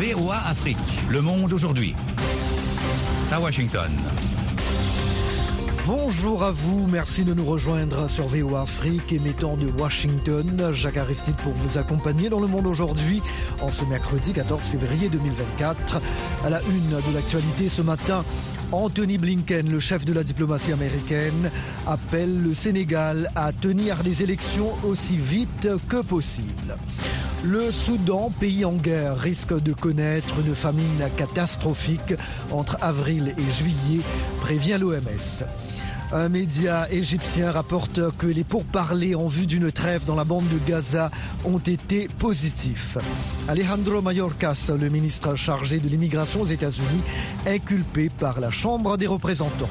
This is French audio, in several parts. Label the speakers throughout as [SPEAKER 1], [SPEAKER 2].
[SPEAKER 1] VOA Afrique, le monde aujourd'hui. À Washington.
[SPEAKER 2] Bonjour à vous, merci de nous rejoindre sur VOA Afrique, émettant de Washington. Jacques Aristide pour vous accompagner dans le monde aujourd'hui, en ce mercredi 14 février 2024. À la une de l'actualité ce matin, Anthony Blinken, le chef de la diplomatie américaine, appelle le Sénégal à tenir des élections aussi vite que possible. Le Soudan, pays en guerre, risque de connaître une famine catastrophique entre avril et juillet, prévient l'OMS. Un média égyptien rapporte que les pourparlers en vue d'une trêve dans la bande de Gaza ont été positifs. Alejandro Mayorkas, le ministre chargé de l'immigration aux États-Unis, inculpé par la Chambre des représentants.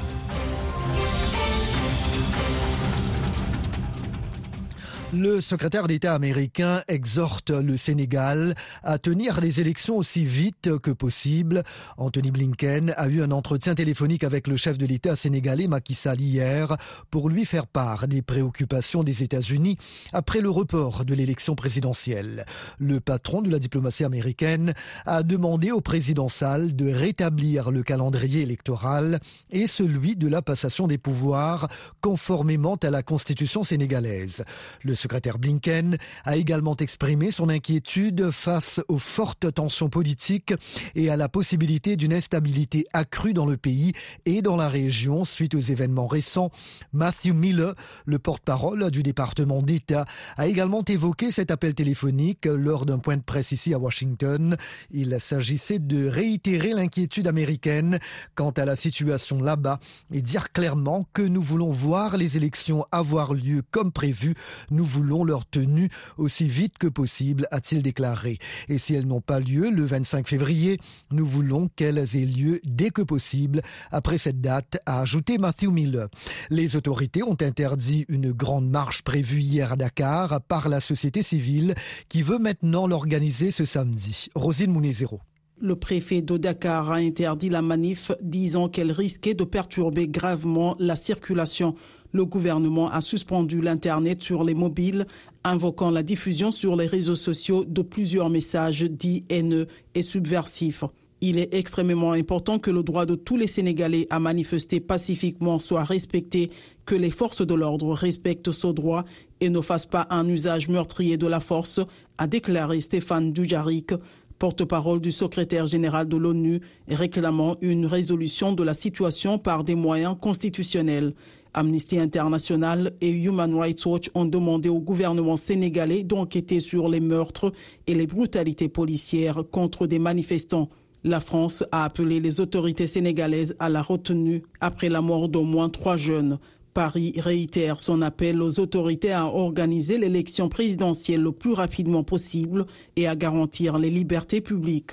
[SPEAKER 2] Le secrétaire d'État américain exhorte le Sénégal à tenir les élections aussi vite que possible. Anthony Blinken a eu un entretien téléphonique avec le chef de l'État sénégalais Macky Sall hier pour lui faire part des préoccupations des États-Unis après le report de l'élection présidentielle. Le patron de la diplomatie américaine a demandé au président Sall de rétablir le calendrier électoral et celui de la passation des pouvoirs conformément à la constitution sénégalaise. Secrétaire Blinken a également exprimé son inquiétude face aux fortes tensions politiques et à la possibilité d'une instabilité accrue dans le pays et dans la région suite aux événements récents. Matthew Miller, le porte-parole du département d'État, a également évoqué cet appel téléphonique lors d'un point de presse ici à Washington. Il s'agissait de réitérer l'inquiétude américaine quant à la situation là-bas et dire clairement que nous voulons voir les élections avoir lieu comme prévu. Voulons leur tenue aussi vite que possible, a-t-il déclaré. Et si elles n'ont pas lieu le 25 février, nous voulons qu'elles aient lieu dès que possible après cette date, a ajouté Matthew Miller. Les autorités ont interdit une grande marche prévue hier à Dakar par la société civile qui veut maintenant l'organiser ce samedi. Rosine Mounezero.
[SPEAKER 3] Le préfet de Dakar a interdit la manif, disant qu'elle risquait de perturber gravement la circulation le gouvernement a suspendu l'Internet sur les mobiles, invoquant la diffusion sur les réseaux sociaux de plusieurs messages dits haineux et subversifs. Il est extrêmement important que le droit de tous les Sénégalais à manifester pacifiquement soit respecté, que les forces de l'ordre respectent ce droit et ne fassent pas un usage meurtrier de la force, a déclaré Stéphane Dujarric, porte-parole du secrétaire général de l'ONU, réclamant une résolution de la situation par des moyens constitutionnels. Amnesty International et Human Rights Watch ont demandé au gouvernement sénégalais d'enquêter sur les meurtres et les brutalités policières contre des manifestants. La France a appelé les autorités sénégalaises à la retenue après la mort d'au moins trois jeunes. Paris réitère son appel aux autorités à organiser l'élection présidentielle le plus rapidement possible et à garantir les libertés publiques.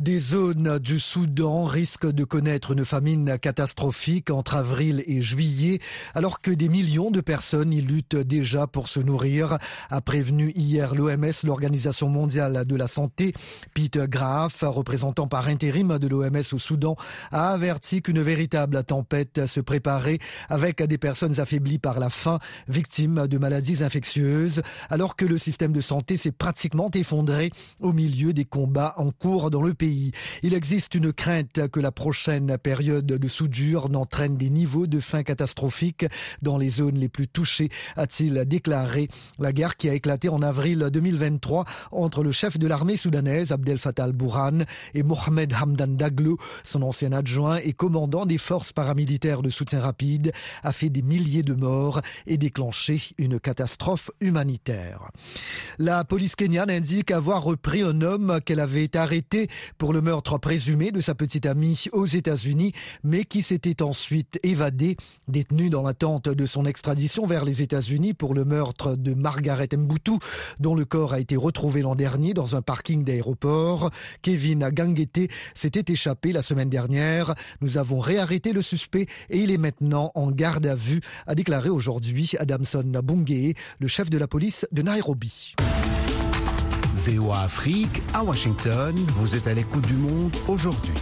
[SPEAKER 2] Des zones du Soudan risquent de connaître une famine catastrophique entre avril et juillet, alors que des millions de personnes y luttent déjà pour se nourrir, a prévenu hier l'OMS, l'Organisation mondiale de la santé. Peter Graff, représentant par intérim de l'OMS au Soudan, a averti qu'une véritable tempête se préparait avec des personnes affaiblies par la faim, victimes de maladies infectieuses, alors que le système de santé s'est pratiquement effondré au milieu des combats en cours dans le pays. Il existe une crainte que la prochaine période de soudure n'entraîne des niveaux de faim catastrophiques dans les zones les plus touchées, a-t-il déclaré. La guerre qui a éclaté en avril 2023 entre le chef de l'armée soudanaise Abdel Fattah al-Burhan et Mohamed Hamdan Daglo, son ancien adjoint et commandant des forces paramilitaires de soutien rapide, a fait des milliers de morts et déclenché une catastrophe humanitaire. La police kenyane indique avoir repris un homme qu'elle avait arrêté pour le meurtre présumé de sa petite amie aux États-Unis, mais qui s'était ensuite évadé, détenu dans l'attente de son extradition vers les États-Unis pour le meurtre de Margaret Mboutou, dont le corps a été retrouvé l'an dernier dans un parking d'aéroport. Kevin Gangete s'était échappé la semaine dernière. Nous avons réarrêté le suspect et il est maintenant en garde à vue, a déclaré aujourd'hui Adamson Bungé, le chef de la police de Nairobi.
[SPEAKER 4] VOA Afrique à Washington. Vous êtes à l'écoute du monde aujourd'hui.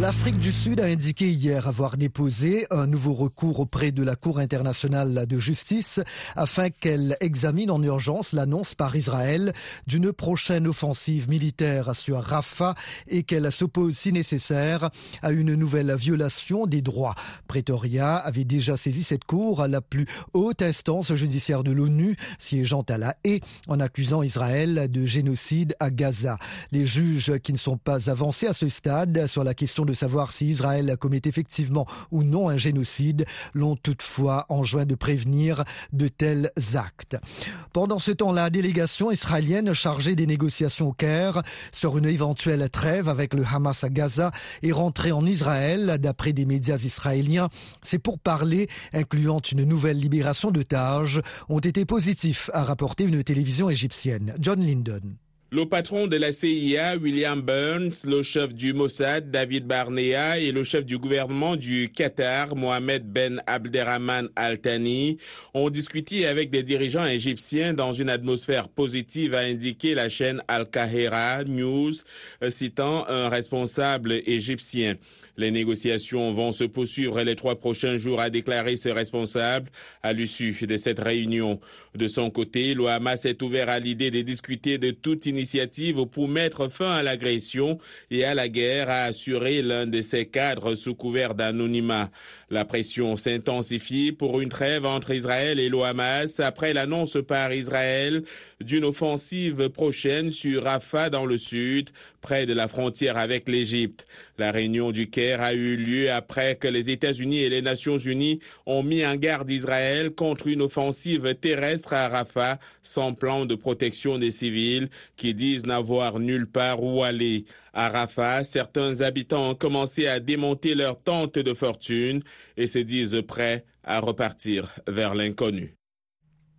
[SPEAKER 2] L'Afrique du Sud a indiqué hier avoir déposé un nouveau recours auprès de la Cour internationale de justice afin qu'elle examine en urgence l'annonce par Israël d'une prochaine offensive militaire sur Rafah et qu'elle s'oppose si nécessaire à une nouvelle violation des droits. Pretoria avait déjà saisi cette cour à la plus haute instance judiciaire de l'ONU siégeant à la haie en accusant Israël de génocide à Gaza. Les juges qui ne sont pas avancés à ce stade sur la question de savoir si Israël commet effectivement ou non un génocide, l'ont toutefois enjoint de prévenir de tels actes. Pendant ce temps, la délégation israélienne chargée des négociations au Caire sur une éventuelle trêve avec le Hamas à Gaza est rentrée en Israël, d'après des médias israéliens. C'est pour parler, incluant une nouvelle libération d'otages, ont été positifs, a rapporté une télévision égyptienne. John Lyndon.
[SPEAKER 5] Le patron de la CIA, William Burns, le chef du Mossad, David Barnea, et le chef du gouvernement du Qatar, Mohamed Ben Abderrahman Al Thani, ont discuté avec des dirigeants égyptiens dans une atmosphère positive, a indiqué la chaîne Al Qahira News, citant un responsable égyptien. Les négociations vont se poursuivre les trois prochains jours, a déclaré ce responsable à l'issue de cette réunion. De son côté, le Hamas est ouvert à l'idée de discuter de toute initiative pour mettre fin à l'agression et à la guerre, a assuré l'un de ses cadres sous couvert d'anonymat. La pression s'intensifie pour une trêve entre Israël et le Hamas après l'annonce par Israël d'une offensive prochaine sur Rafah dans le sud, près de la frontière avec l'Égypte. La réunion du a eu lieu après que les États-Unis et les Nations Unies ont mis en garde Israël contre une offensive terrestre à Rafah sans plan de protection des civils qui disent n'avoir nulle part où aller. À Rafah, certains habitants ont commencé à démonter leurs tentes de fortune et se disent prêts à repartir vers l'inconnu.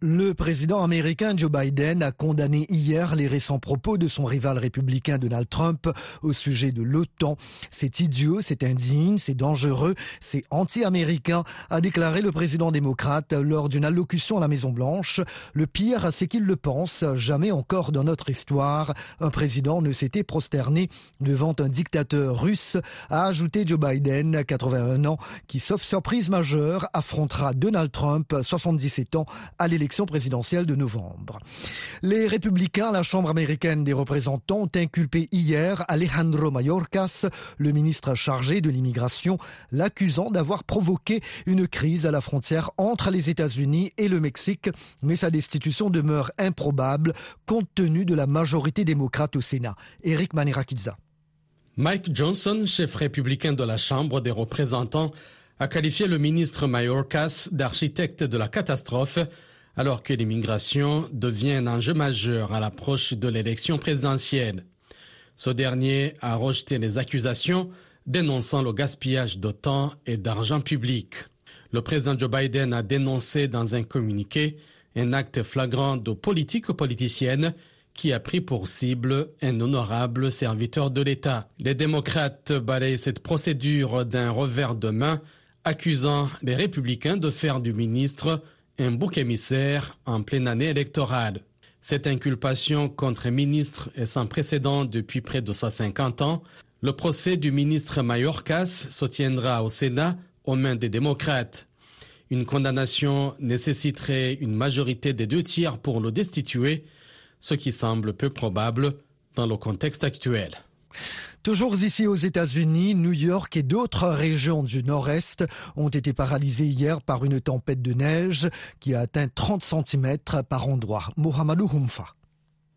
[SPEAKER 2] Le président américain Joe Biden a condamné hier les récents propos de son rival républicain Donald Trump au sujet de l'OTAN. C'est idiot, c'est indigne, c'est dangereux, c'est anti-américain, a déclaré le président démocrate lors d'une allocution à la Maison-Blanche. Le pire, c'est qu'il le pense. Jamais encore dans notre histoire, un président ne s'était prosterné devant un dictateur russe, a ajouté Joe Biden, 81 ans, qui, sauf surprise majeure, affrontera Donald Trump, 77 ans, à l'élection présidentielle de novembre. Les républicains la Chambre américaine des représentants ont inculpé hier Alejandro Mayorkas, le ministre chargé de l'immigration, l'accusant d'avoir provoqué une crise à la frontière entre les États-Unis et le Mexique, mais sa destitution demeure improbable compte tenu de la majorité démocrate au Sénat. Eric Manirakiza.
[SPEAKER 6] Mike Johnson, chef républicain de la Chambre des représentants, a qualifié le ministre Mayorkas d'architecte de la catastrophe alors que l'immigration devient un enjeu majeur à l'approche de l'élection présidentielle. Ce dernier a rejeté les accusations dénonçant le gaspillage de temps et d'argent public. Le président Joe Biden a dénoncé dans un communiqué un acte flagrant de politique politicienne qui a pris pour cible un honorable serviteur de l'État. Les démocrates balayent cette procédure d'un revers de main, accusant les républicains de faire du ministre un bouc émissaire en pleine année électorale. Cette inculpation contre un ministre est sans précédent depuis près de 150 ans. Le procès du ministre Mayorkas se tiendra au Sénat aux mains des démocrates. Une condamnation nécessiterait une majorité des deux tiers pour le destituer, ce qui semble peu probable dans le contexte actuel.
[SPEAKER 2] Toujours ici aux États-Unis, New York et d'autres régions du nord-est ont été paralysées hier par une tempête de neige qui a atteint 30 cm par endroit. Mohamedou Humfa.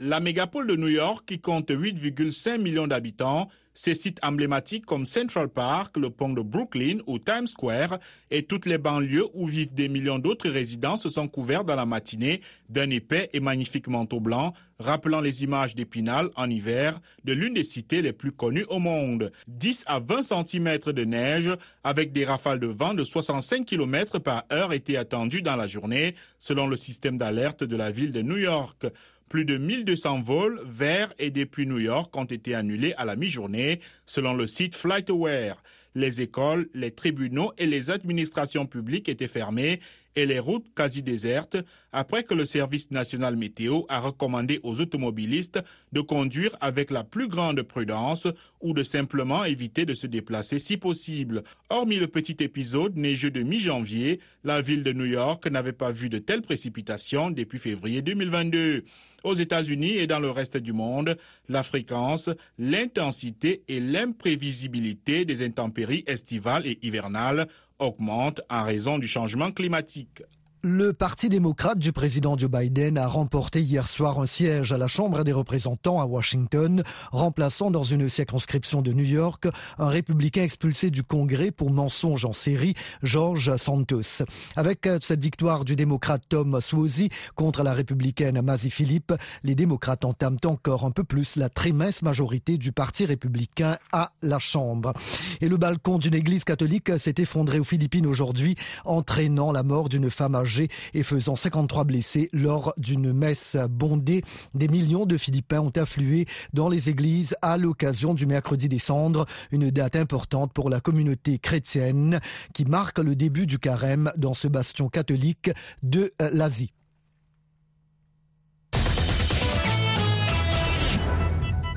[SPEAKER 7] La mégapole de New York, qui compte 8,5 millions d'habitants, ces sites emblématiques comme Central Park, le pont de Brooklyn ou Times Square et toutes les banlieues où vivent des millions d'autres résidents se sont couverts dans la matinée d'un épais et magnifique manteau blanc, rappelant les images d'Épinal en hiver de l'une des cités les plus connues au monde. 10 à 20 cm de neige avec des rafales de vent de 65 km par heure étaient attendues dans la journée selon le système d'alerte de la ville de New York. Plus de 1200 vols vers et depuis New York ont été annulés à la mi-journée, selon le site FlightAware. Les écoles, les tribunaux et les administrations publiques étaient fermées et les routes quasi désertes après que le service national météo a recommandé aux automobilistes de conduire avec la plus grande prudence ou de simplement éviter de se déplacer si possible. Hormis le petit épisode neigeux de mi-janvier, la ville de New York n'avait pas vu de telles précipitations depuis février 2022. Aux États-Unis et dans le reste du monde, la fréquence, l'intensité et l'imprévisibilité des intempéries estivales et hivernales augmentent en raison du changement climatique.
[SPEAKER 2] Le Parti démocrate du président Joe Biden a remporté hier soir un siège à la Chambre des représentants à Washington, remplaçant dans une circonscription de New York un républicain expulsé du Congrès pour mensonge en série, George Santos. Avec cette victoire du démocrate Tom Suozzi contre la républicaine Mazie Philippe, les démocrates entament encore un peu plus la très mince majorité du Parti républicain à la Chambre. Et le balcon d'une église catholique s'est effondré aux Philippines aujourd'hui, entraînant la mort d'une femme âgée et faisant 53 blessés lors d'une messe bondée. Des millions de Philippins ont afflué dans les églises à l'occasion du mercredi des cendres, une date importante pour la communauté chrétienne qui marque le début du carême dans ce bastion catholique de l'Asie.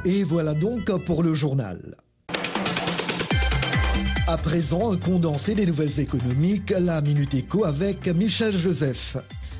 [SPEAKER 2] Et voilà donc pour le journal. À présent, un condensé des nouvelles économiques, la Minute Éco avec Michel Joseph.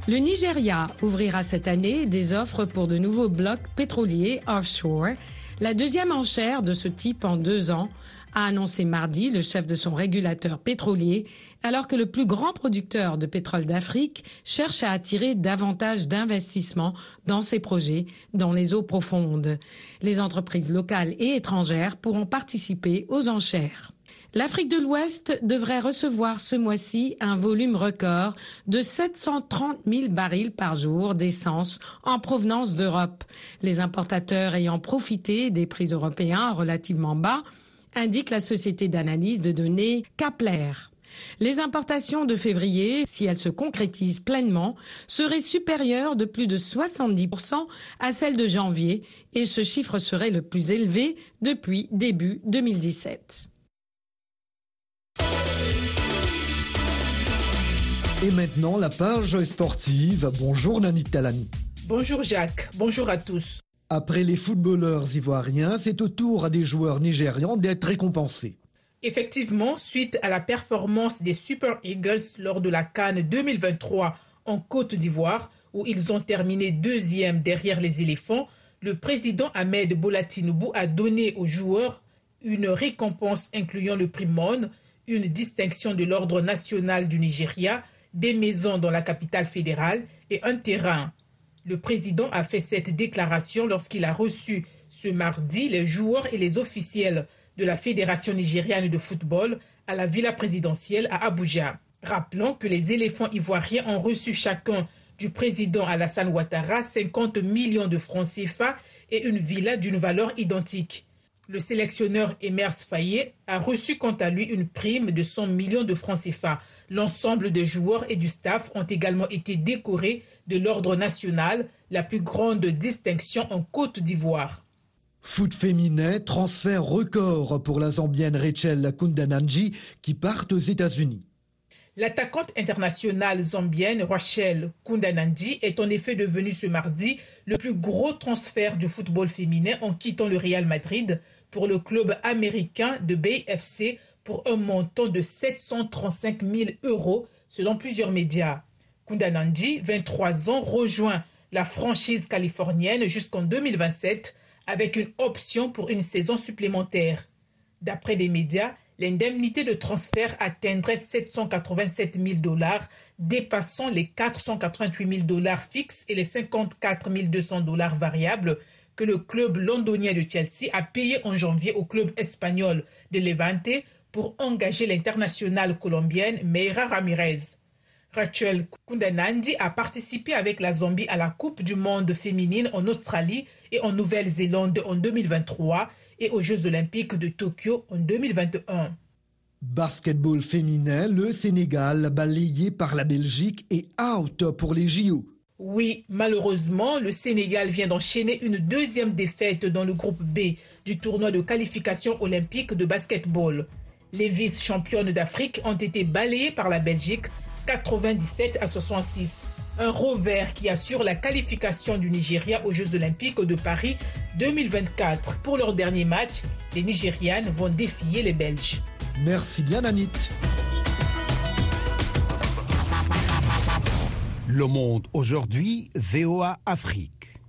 [SPEAKER 8] Le Nigeria ouvrira cette année des offres pour de nouveaux blocs pétroliers offshore, la deuxième enchère de ce type en deux ans, a annoncé mardi le chef de son régulateur pétrolier, alors que le plus grand producteur de pétrole d'Afrique cherche à attirer davantage d'investissements dans ses projets dans les eaux profondes. Les entreprises locales et étrangères pourront participer aux enchères. L'Afrique de l'Ouest devrait recevoir ce mois-ci un volume record de 730 000 barils par jour d'essence en provenance d'Europe. Les importateurs ayant profité des prix européens relativement bas, indique la société d'analyse de données Kapler. Les importations de février, si elles se concrétisent pleinement, seraient supérieures de plus de 70% à celles de janvier et ce chiffre serait le plus élevé depuis début 2017.
[SPEAKER 2] Et maintenant, la page sportive. Bonjour Nani Talani.
[SPEAKER 9] Bonjour Jacques, bonjour à tous.
[SPEAKER 2] Après les footballeurs ivoiriens, c'est au tour à des joueurs nigérians d'être récompensés.
[SPEAKER 9] Effectivement, suite à la performance des Super Eagles lors de la Cannes 2023 en Côte d'Ivoire, où ils ont terminé deuxième derrière les éléphants, le président Ahmed Bolatinubu a donné aux joueurs une récompense incluant le prix Mon, une distinction de l'ordre national du Nigeria, des maisons dans la capitale fédérale et un terrain. Le président a fait cette déclaration lorsqu'il a reçu ce mardi les joueurs et les officiels de la Fédération nigériane de football à la villa présidentielle à Abuja. Rappelons que les éléphants ivoiriens ont reçu chacun du président Alassane Ouattara 50 millions de francs CFA et une villa d'une valeur identique. Le sélectionneur Emers Fayet a reçu quant à lui une prime de 100 millions de francs CFA. L'ensemble des joueurs et du staff ont également été décorés de l'Ordre national, la plus grande distinction en Côte d'Ivoire.
[SPEAKER 2] Foot féminin, transfert record pour la Zambienne Rachel Kundananji qui part aux États-Unis.
[SPEAKER 9] L'attaquante internationale zambienne Rachel Kundananji est en effet devenue ce mardi le plus gros transfert du football féminin en quittant le Real Madrid pour le club américain de BFC pour un montant de 735 000 euros selon plusieurs médias. Kundananji, 23 ans, rejoint la franchise californienne jusqu'en 2027 avec une option pour une saison supplémentaire. D'après les médias, l'indemnité de transfert atteindrait 787 000 dollars, dépassant les 488 000 dollars fixes et les 54 200 dollars variables que le club londonien de Chelsea a payé en janvier au club espagnol de Levante pour engager l'internationale colombienne Meira Ramirez. Rachel Kundanandi a participé avec la Zambie à la Coupe du monde féminine en Australie et en Nouvelle-Zélande en 2023 et aux Jeux olympiques de Tokyo en 2021.
[SPEAKER 2] Basketball féminin, le Sénégal balayé par la Belgique et out pour les JO.
[SPEAKER 9] Oui, malheureusement, le Sénégal vient d'enchaîner une deuxième défaite dans le groupe B du tournoi de qualification olympique de basketball. Les vice-championnes d'Afrique ont été balayées par la Belgique 97 à 66. Un revers qui assure la qualification du Nigeria aux Jeux olympiques de Paris 2024. Pour leur dernier match, les Nigérianes vont défier les Belges.
[SPEAKER 2] Merci bien Anit.
[SPEAKER 4] Le monde aujourd'hui, VOA Afrique.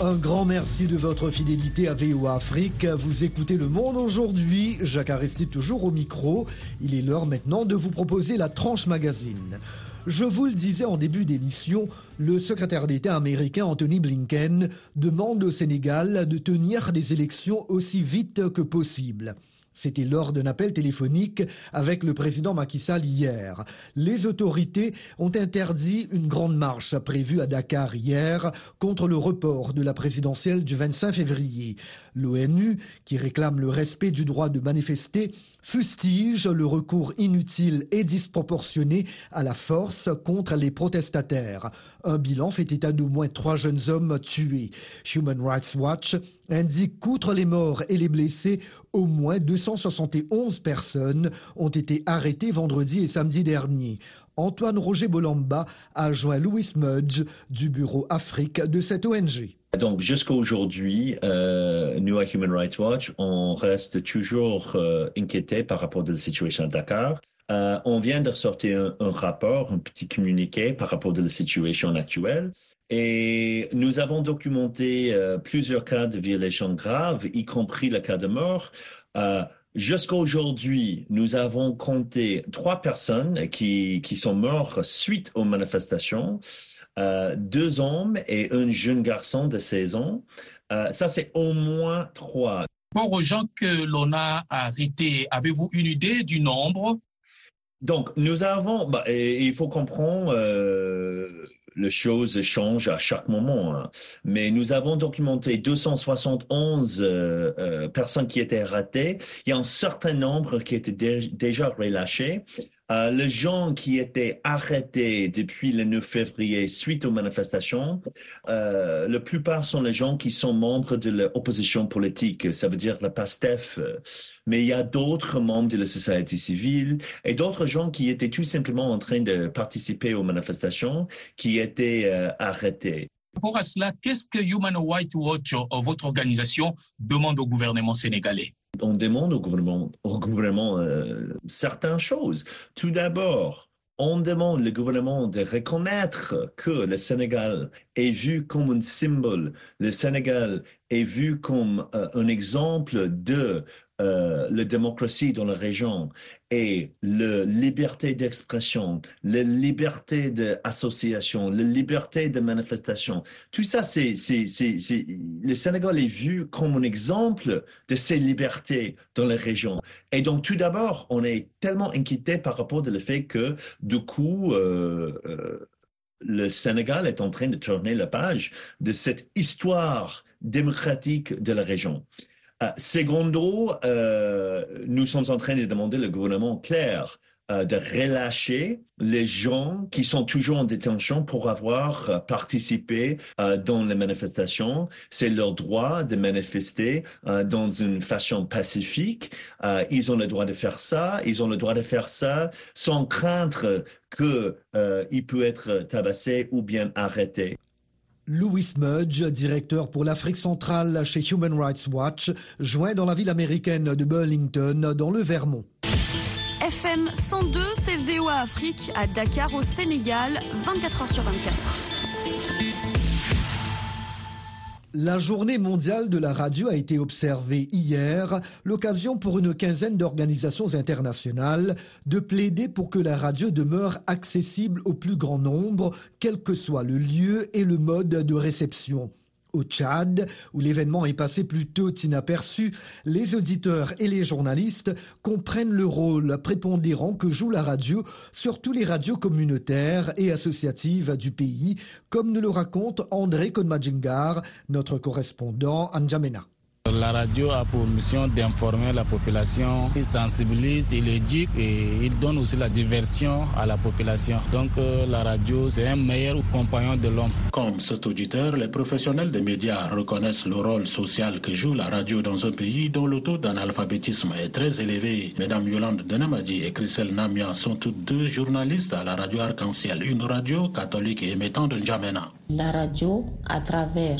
[SPEAKER 2] Un grand merci de votre fidélité à VOA Afrique. Vous écoutez Le Monde aujourd'hui. Jacques Aristide toujours au micro. Il est l'heure maintenant de vous proposer la tranche magazine. Je vous le disais en début d'émission, le secrétaire d'État américain Anthony Blinken demande au Sénégal de tenir des élections aussi vite que possible. C'était lors d'un appel téléphonique avec le président Macky Sall hier. Les autorités ont interdit une grande marche prévue à Dakar hier contre le report de la présidentielle du 25 février. L'ONU, qui réclame le respect du droit de manifester, fustige le recours inutile et disproportionné à la force contre les protestataires. Un bilan fait état d'au moins trois jeunes hommes tués. Human Rights Watch indique qu'outre les morts et les blessés, au moins 271 personnes ont été arrêtées vendredi et samedi dernier. Antoine Roger Bolamba a joint Louis Mudge du bureau Afrique de cette ONG.
[SPEAKER 10] Donc jusqu'à aujourd'hui, euh, nous à Human Rights Watch, on reste toujours euh, inquiété par rapport à la situation à Dakar. Euh, on vient de sortir un, rapport, un petit communiqué par rapport à la situation actuelle. Et nous avons documenté euh, plusieurs cas de violations graves, y compris le cas de mort. Euh, Jusqu'à aujourd'hui, nous avons compté trois personnes qui, qui sont mortes suite aux manifestations, euh, deux hommes et un jeune garçon de 16 ans. Ça, c'est au moins trois.
[SPEAKER 11] Pour aux gens que l'on a arrêtés, avez-vous une idée du nombre?
[SPEAKER 10] Donc, nous avons, bah, il faut comprendre, euh, les choses changent à chaque moment. Hein. Mais nous avons documenté 271 euh, euh, personnes qui étaient ratées. Il y a un certain nombre qui étaient dé déjà relâchés. Euh, les gens qui étaient arrêtés depuis le 9 février suite aux manifestations, euh, la plupart sont les gens qui sont membres de l'opposition politique, ça veut dire la PASTEF. Mais il y a d'autres membres de la société civile et d'autres gens qui étaient tout simplement en train de participer aux manifestations qui étaient euh, arrêtés.
[SPEAKER 11] Pour cela, qu'est-ce que Human Rights Watch, votre organisation, demande au gouvernement sénégalais?
[SPEAKER 10] On demande au gouvernement, euh, certaines choses. Tout d'abord, on demande au gouvernement de reconnaître que le Sénégal est vu comme un symbole, le Sénégal est vu comme euh, un exemple de euh, la démocratie dans la région et la liberté d'expression, la liberté d'association, la liberté de manifestation. Tout ça, c'est, le Sénégal est vu comme un exemple de ces libertés dans la région. Et donc, tout d'abord, on est tellement inquiété par rapport au fait que, du coup, euh, euh, le Sénégal est en train de tourner la page de cette histoire démocratique de la région. Uh, secondo, euh, nous sommes en train de demander au gouvernement clair euh, de relâcher les gens qui sont toujours en détention pour avoir euh, participé euh, dans les manifestations. C'est leur droit de manifester euh, dans une façon pacifique. Euh, ils ont le droit de faire ça. Ils ont le droit de faire ça sans craindre qu'il peut être tabassé ou bien arrêté.
[SPEAKER 2] Louis Mudge, directeur pour l'Afrique centrale chez Human Rights Watch, joint dans la ville américaine de Burlington, dans le Vermont.
[SPEAKER 12] FM 102, c'est VOA Afrique à Dakar au Sénégal, 24 heures sur 24.
[SPEAKER 2] La journée mondiale de la radio a été observée hier, l'occasion pour une quinzaine d'organisations internationales de plaider pour que la radio demeure accessible au plus grand nombre, quel que soit le lieu et le mode de réception. Au Tchad, où l'événement est passé plutôt inaperçu, les auditeurs et les journalistes comprennent le rôle prépondérant que joue la radio sur tous les radios communautaires et associatives du pays, comme nous le raconte André Konmadjingar, notre correspondant à N'Djamena.
[SPEAKER 13] La radio a pour mission d'informer la population, il sensibilise, il éduque et il donne aussi la diversion à la population. Donc euh, la radio, c'est un meilleur compagnon de l'homme.
[SPEAKER 14] Comme cet auditeur, les professionnels des médias reconnaissent le rôle social que joue la radio dans un pays dont le taux d'analphabétisme est très élevé. Mesdames Yolande Denamadi et Christelle Namia sont toutes deux journalistes à la radio Arc-en-Ciel, une radio catholique et émettant de N'Djamena.
[SPEAKER 15] La radio, à travers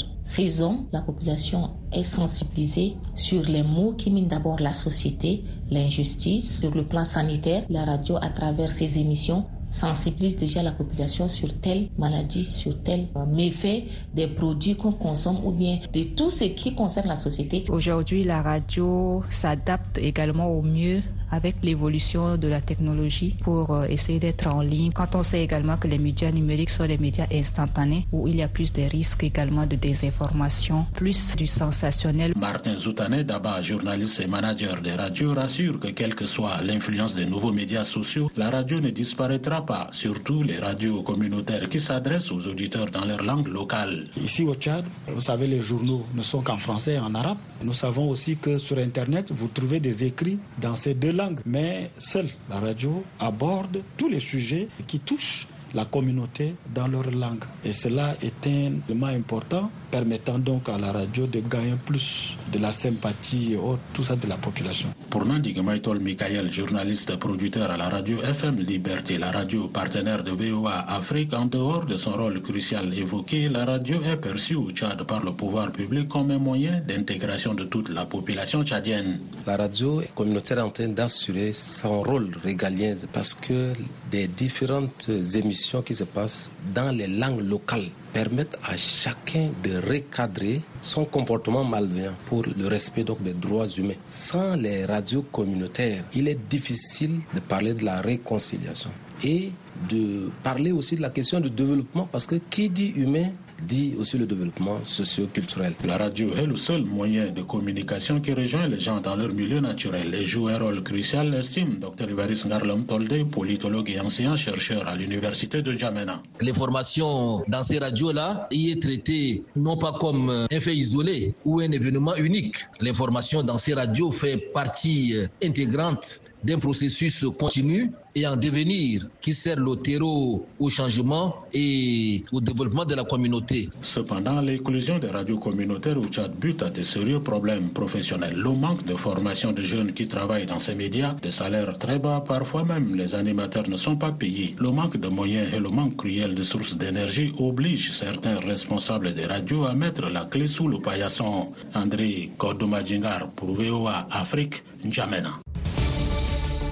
[SPEAKER 15] hommes, la population est sensibilisée sur les mots qui minent d'abord la société, l'injustice. Sur le plan sanitaire, la radio, à travers ses émissions, sensibilise déjà la population sur telle maladie, sur tel euh, méfait des produits qu'on consomme ou bien de tout ce qui concerne la société.
[SPEAKER 16] Aujourd'hui, la radio s'adapte également au mieux avec l'évolution de la technologie pour euh, essayer d'être en ligne. Quand on sait également que les médias numériques sont des médias instantanés où il y a plus de risques également de désinformation, plus du sensationnel.
[SPEAKER 14] Martin Zoutané, d'abord journaliste et manager des radios, rassure que quelle que soit l'influence des nouveaux médias sociaux, la radio ne disparaîtra pas, surtout les radios communautaires qui s'adressent aux auditeurs dans leur langue locale.
[SPEAKER 17] Ici au Tchad, vous savez, les journaux ne sont qu'en français et en arabe. Nous savons aussi que sur Internet, vous trouvez des écrits dans ces deux langues mais seule la radio aborde tous les sujets qui touchent la communauté dans leur langue. Et cela est un élément important permettant donc à la radio de gagner plus de la sympathie et tout ça de la population.
[SPEAKER 14] Pour Nandi Maïtol Mikael, journaliste producteur à la radio FM Liberté, la radio partenaire de VOA Afrique, en dehors de son rôle crucial évoqué, la radio est perçue au Tchad par le pouvoir public comme un moyen d'intégration de toute la population tchadienne.
[SPEAKER 18] La radio communautaire est en train d'assurer son rôle régalien parce que des différentes émissions qui se passent dans les langues locales permettent à chacun de recadrer son comportement malveillant pour le respect donc des droits humains. Sans les radios communautaires, il est difficile de parler de la réconciliation et de parler aussi de la question du développement parce que qui dit humain dit aussi le développement socio-culturel.
[SPEAKER 14] La radio est le seul moyen de communication qui rejoint les gens dans leur milieu naturel et joue un rôle crucial, estime Dr. Ivaris Ngarlam Tolde, politologue et enseignant-chercheur à l'université de Djamena.
[SPEAKER 19] L'information dans ces radios-là y est traitée non pas comme un fait isolé ou un événement unique. L'information dans ces radios fait partie intégrante d'un processus continu et en devenir qui sert le terreau au changement et au développement de la communauté.
[SPEAKER 14] Cependant, l'inclusion des radios communautaires au Tchad bute à de sérieux problèmes professionnels. Le manque de formation de jeunes qui travaillent dans ces médias, des salaires très bas, parfois même les animateurs ne sont pas payés. Le manque de moyens et le manque cruel de sources d'énergie obligent certains responsables des radios à mettre la clé sous le paillasson. André Kodomadjingar pour VOA Afrique, N'Djamena.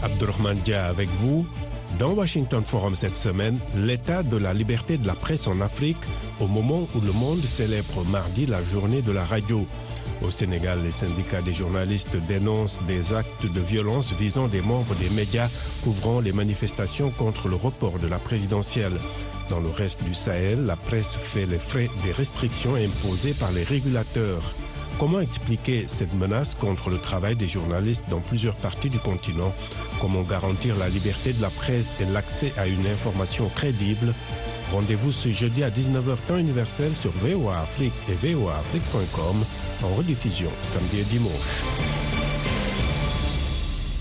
[SPEAKER 20] Abdurrahman Dia avec vous. Dans Washington Forum cette semaine, l'état de la liberté de la presse en Afrique au moment où le monde célèbre mardi la journée de la radio. Au Sénégal, les syndicats des journalistes dénoncent des actes de violence visant des membres des médias couvrant les manifestations contre le report de la présidentielle. Dans le reste du Sahel, la presse fait les frais des restrictions imposées par les régulateurs. Comment expliquer cette menace contre le travail des journalistes dans plusieurs parties du continent? Comment garantir la liberté de la presse et l'accès à une information crédible? Rendez-vous ce jeudi à 19h temps universel sur VOA Afrique et voaafrique.com en rediffusion samedi et dimanche.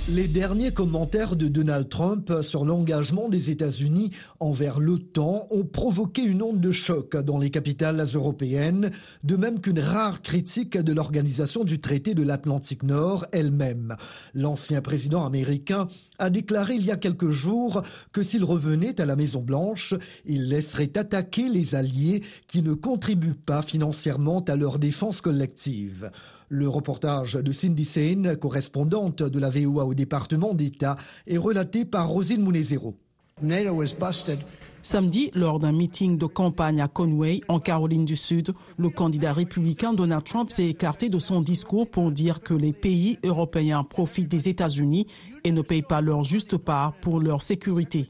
[SPEAKER 2] Les derniers commentaires de Donald Trump sur l'engagement des États-Unis envers l'OTAN ont provoqué une onde de choc dans les capitales européennes, de même qu'une rare critique de l'organisation du traité de l'Atlantique Nord elle-même. L'ancien président américain a déclaré il y a quelques jours que s'il revenait à la Maison-Blanche, il laisserait attaquer les alliés qui ne contribuent pas financièrement à leur défense collective. Le reportage de Cindy Sane, correspondante de la VOA au département d'État, est relaté par Rosine Munezero.
[SPEAKER 3] Samedi, lors d'un meeting de campagne à Conway, en Caroline du Sud, le candidat républicain Donald Trump s'est écarté de son discours pour dire que les pays européens profitent des États-Unis et ne payent pas leur juste part pour leur sécurité.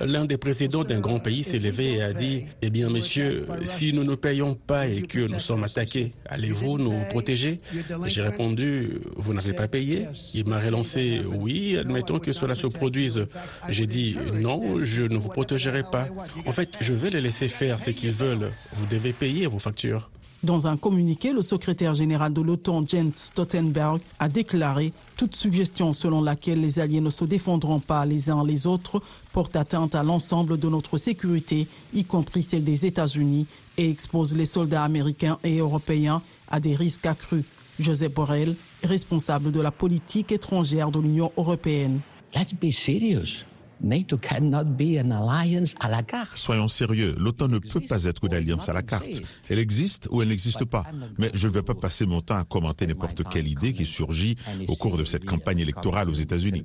[SPEAKER 21] L'un des présidents d'un grand pays s'est levé et a dit Eh bien, monsieur, si nous ne payons pas et que nous sommes attaqués, allez-vous nous protéger? J'ai répondu Vous n'avez pas payé? Il m'a relancé Oui, admettons que cela se produise. J'ai dit Non, je ne vous protégerai pas. En fait, je vais les laisser faire ce qu'ils veulent. Vous devez payer vos factures.
[SPEAKER 3] Dans un communiqué, le secrétaire général de l'OTAN, Jens Stoltenberg, a déclaré toute suggestion selon laquelle les alliés ne se défendront pas les uns les autres porte atteinte à l'ensemble de notre sécurité, y compris celle des États-Unis, et expose les soldats américains et européens à des risques accrus. Joseph Borrell, responsable de la politique étrangère de l'Union européenne.
[SPEAKER 22] Let's be serious. NATO cannot be an alliance à la carte.
[SPEAKER 23] Soyons sérieux, l'OTAN ne peut pas être une alliance à la carte. Elle existe ou elle n'existe pas. Mais je ne vais pas passer mon temps à commenter n'importe quelle idée qui surgit au cours de cette campagne électorale aux États-Unis.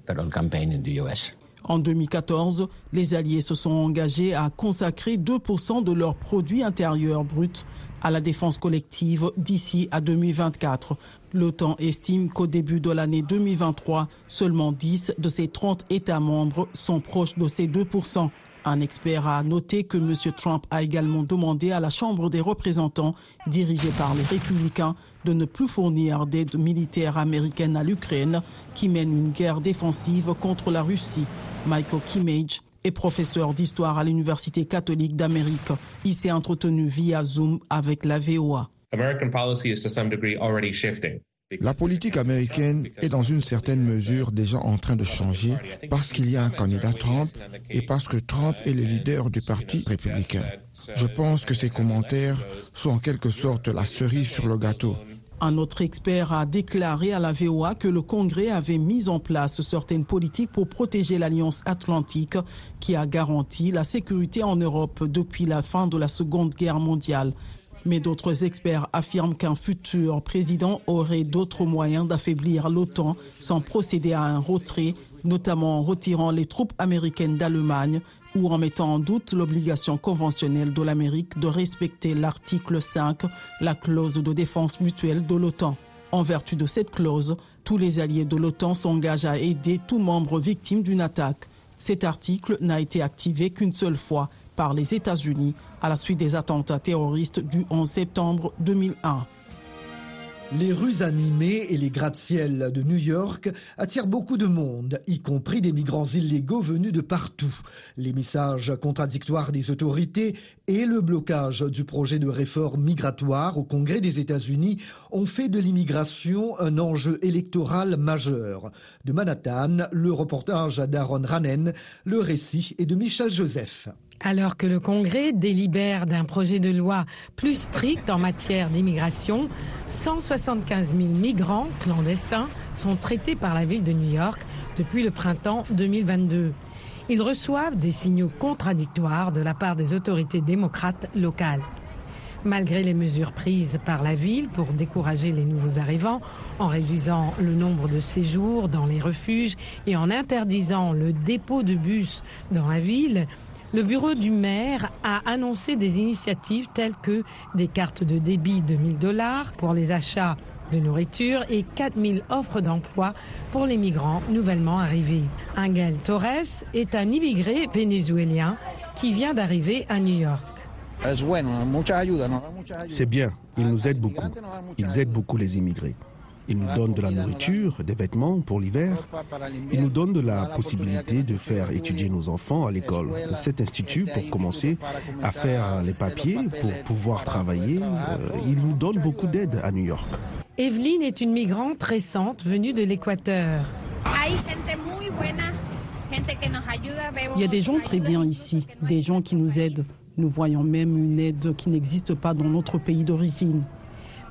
[SPEAKER 3] En 2014, les Alliés se sont engagés à consacrer 2% de leur produit intérieur brut à la défense collective d'ici à 2024. L'OTAN estime qu'au début de l'année 2023, seulement 10 de ses 30 États membres sont proches de ces 2%. Un expert a noté que M. Trump a également demandé à la Chambre des représentants, dirigée par les républicains, de ne plus fournir d'aide militaire américaine à l'Ukraine, qui mène une guerre défensive contre la Russie. Michael Kimmage est professeur d'histoire à l'Université catholique d'Amérique. Il s'est entretenu via Zoom avec la VOA.
[SPEAKER 24] La politique américaine est dans une certaine mesure déjà en train de changer parce qu'il y a un candidat Trump et parce que Trump est le leader du Parti républicain. Je pense que ces commentaires sont en quelque sorte la cerise sur le gâteau.
[SPEAKER 3] Un autre expert a déclaré à la VOA que le Congrès avait mis en place certaines politiques pour protéger l'Alliance atlantique qui a garanti la sécurité en Europe depuis la fin de la Seconde Guerre mondiale. Mais d'autres experts affirment qu'un futur président aurait d'autres moyens d'affaiblir l'OTAN sans procéder à un retrait, notamment en retirant les troupes américaines d'Allemagne ou en mettant en doute l'obligation conventionnelle de l'Amérique de respecter l'article 5, la clause de défense mutuelle de l'OTAN. En vertu de cette clause, tous les alliés de l'OTAN s'engagent à aider tout membre victime d'une attaque. Cet article n'a été activé qu'une seule fois par les États-Unis à la suite des attentats terroristes du 11 septembre 2001.
[SPEAKER 2] Les rues animées et les gratte-ciel de New York attirent beaucoup de monde, y compris des migrants illégaux venus de partout. Les messages contradictoires des autorités et le blocage du projet de réforme migratoire au Congrès des États-Unis ont fait de l'immigration un enjeu électoral majeur. De Manhattan, le reportage d'Aaron Ranen, le récit est de Michel Joseph.
[SPEAKER 8] Alors que le Congrès délibère d'un projet de loi plus strict en matière d'immigration, 175 000 migrants clandestins sont traités par la ville de New York depuis le printemps 2022. Ils reçoivent des signaux contradictoires de la part des autorités démocrates locales. Malgré les mesures prises par la ville pour décourager les nouveaux arrivants, en réduisant le nombre de séjours dans les refuges et en interdisant le dépôt de bus dans la ville, le bureau du maire a annoncé des initiatives telles que des cartes de débit de 1000 dollars pour les achats de nourriture et 4000 offres d'emploi pour les migrants nouvellement arrivés. Angel Torres est un immigré vénézuélien qui vient d'arriver à New York.
[SPEAKER 4] C'est bien, ils nous aident beaucoup. Ils aident beaucoup les immigrés. Ils nous donnent de la nourriture, des vêtements pour l'hiver. Ils nous donnent de la possibilité de faire étudier nos enfants à l'école. Cet institut, pour commencer à faire les papiers, pour pouvoir travailler, euh, il nous donne beaucoup d'aide à New York.
[SPEAKER 8] Evelyne est une migrante récente venue de l'Équateur.
[SPEAKER 3] Il y a des gens très bien ici, des gens qui nous aident. Nous voyons même une aide qui n'existe pas dans notre pays d'origine.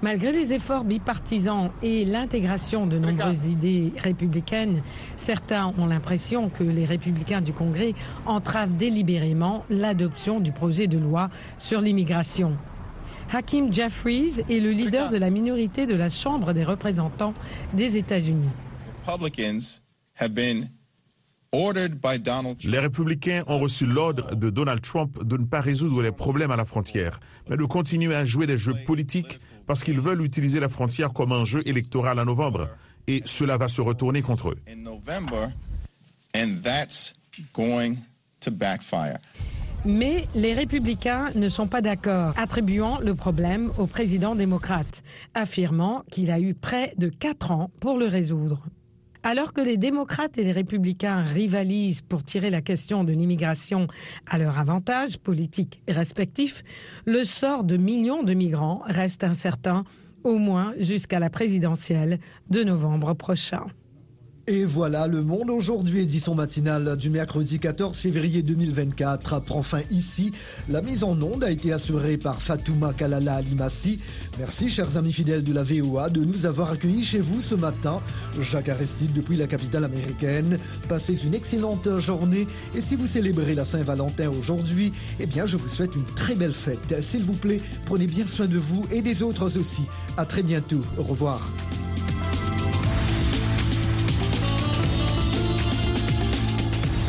[SPEAKER 8] Malgré les efforts bipartisans et l'intégration de nombreuses idées républicaines, certains ont l'impression que les républicains du Congrès entravent délibérément l'adoption du projet de loi sur l'immigration. Hakim Jeffries est le leader de la minorité de la Chambre des représentants des États-Unis.
[SPEAKER 23] Les républicains ont reçu l'ordre de Donald Trump de ne pas résoudre les problèmes à la frontière, mais de continuer à jouer des jeux politiques parce qu'ils veulent utiliser la frontière comme un jeu électoral en novembre. Et cela va se retourner contre eux.
[SPEAKER 8] Mais les républicains ne sont pas d'accord, attribuant le problème au président démocrate, affirmant qu'il a eu près de quatre ans pour le résoudre. Alors que les démocrates et les républicains rivalisent pour tirer la question de l'immigration à leur avantage politique respectif, le sort de millions de migrants reste incertain, au moins jusqu'à la présidentielle de novembre prochain.
[SPEAKER 2] Et voilà, le monde aujourd'hui, édition matinale du mercredi 14 février 2024, prend fin ici. La mise en onde a été assurée par Fatouma Kalala Alimassi. Merci, chers amis fidèles de la VOA, de nous avoir accueillis chez vous ce matin. Jacques Aristide depuis la capitale américaine. Passez une excellente journée. Et si vous célébrez la Saint-Valentin aujourd'hui, eh bien, je vous souhaite une très belle fête. S'il vous plaît, prenez bien soin de vous et des autres aussi. À très bientôt. Au revoir.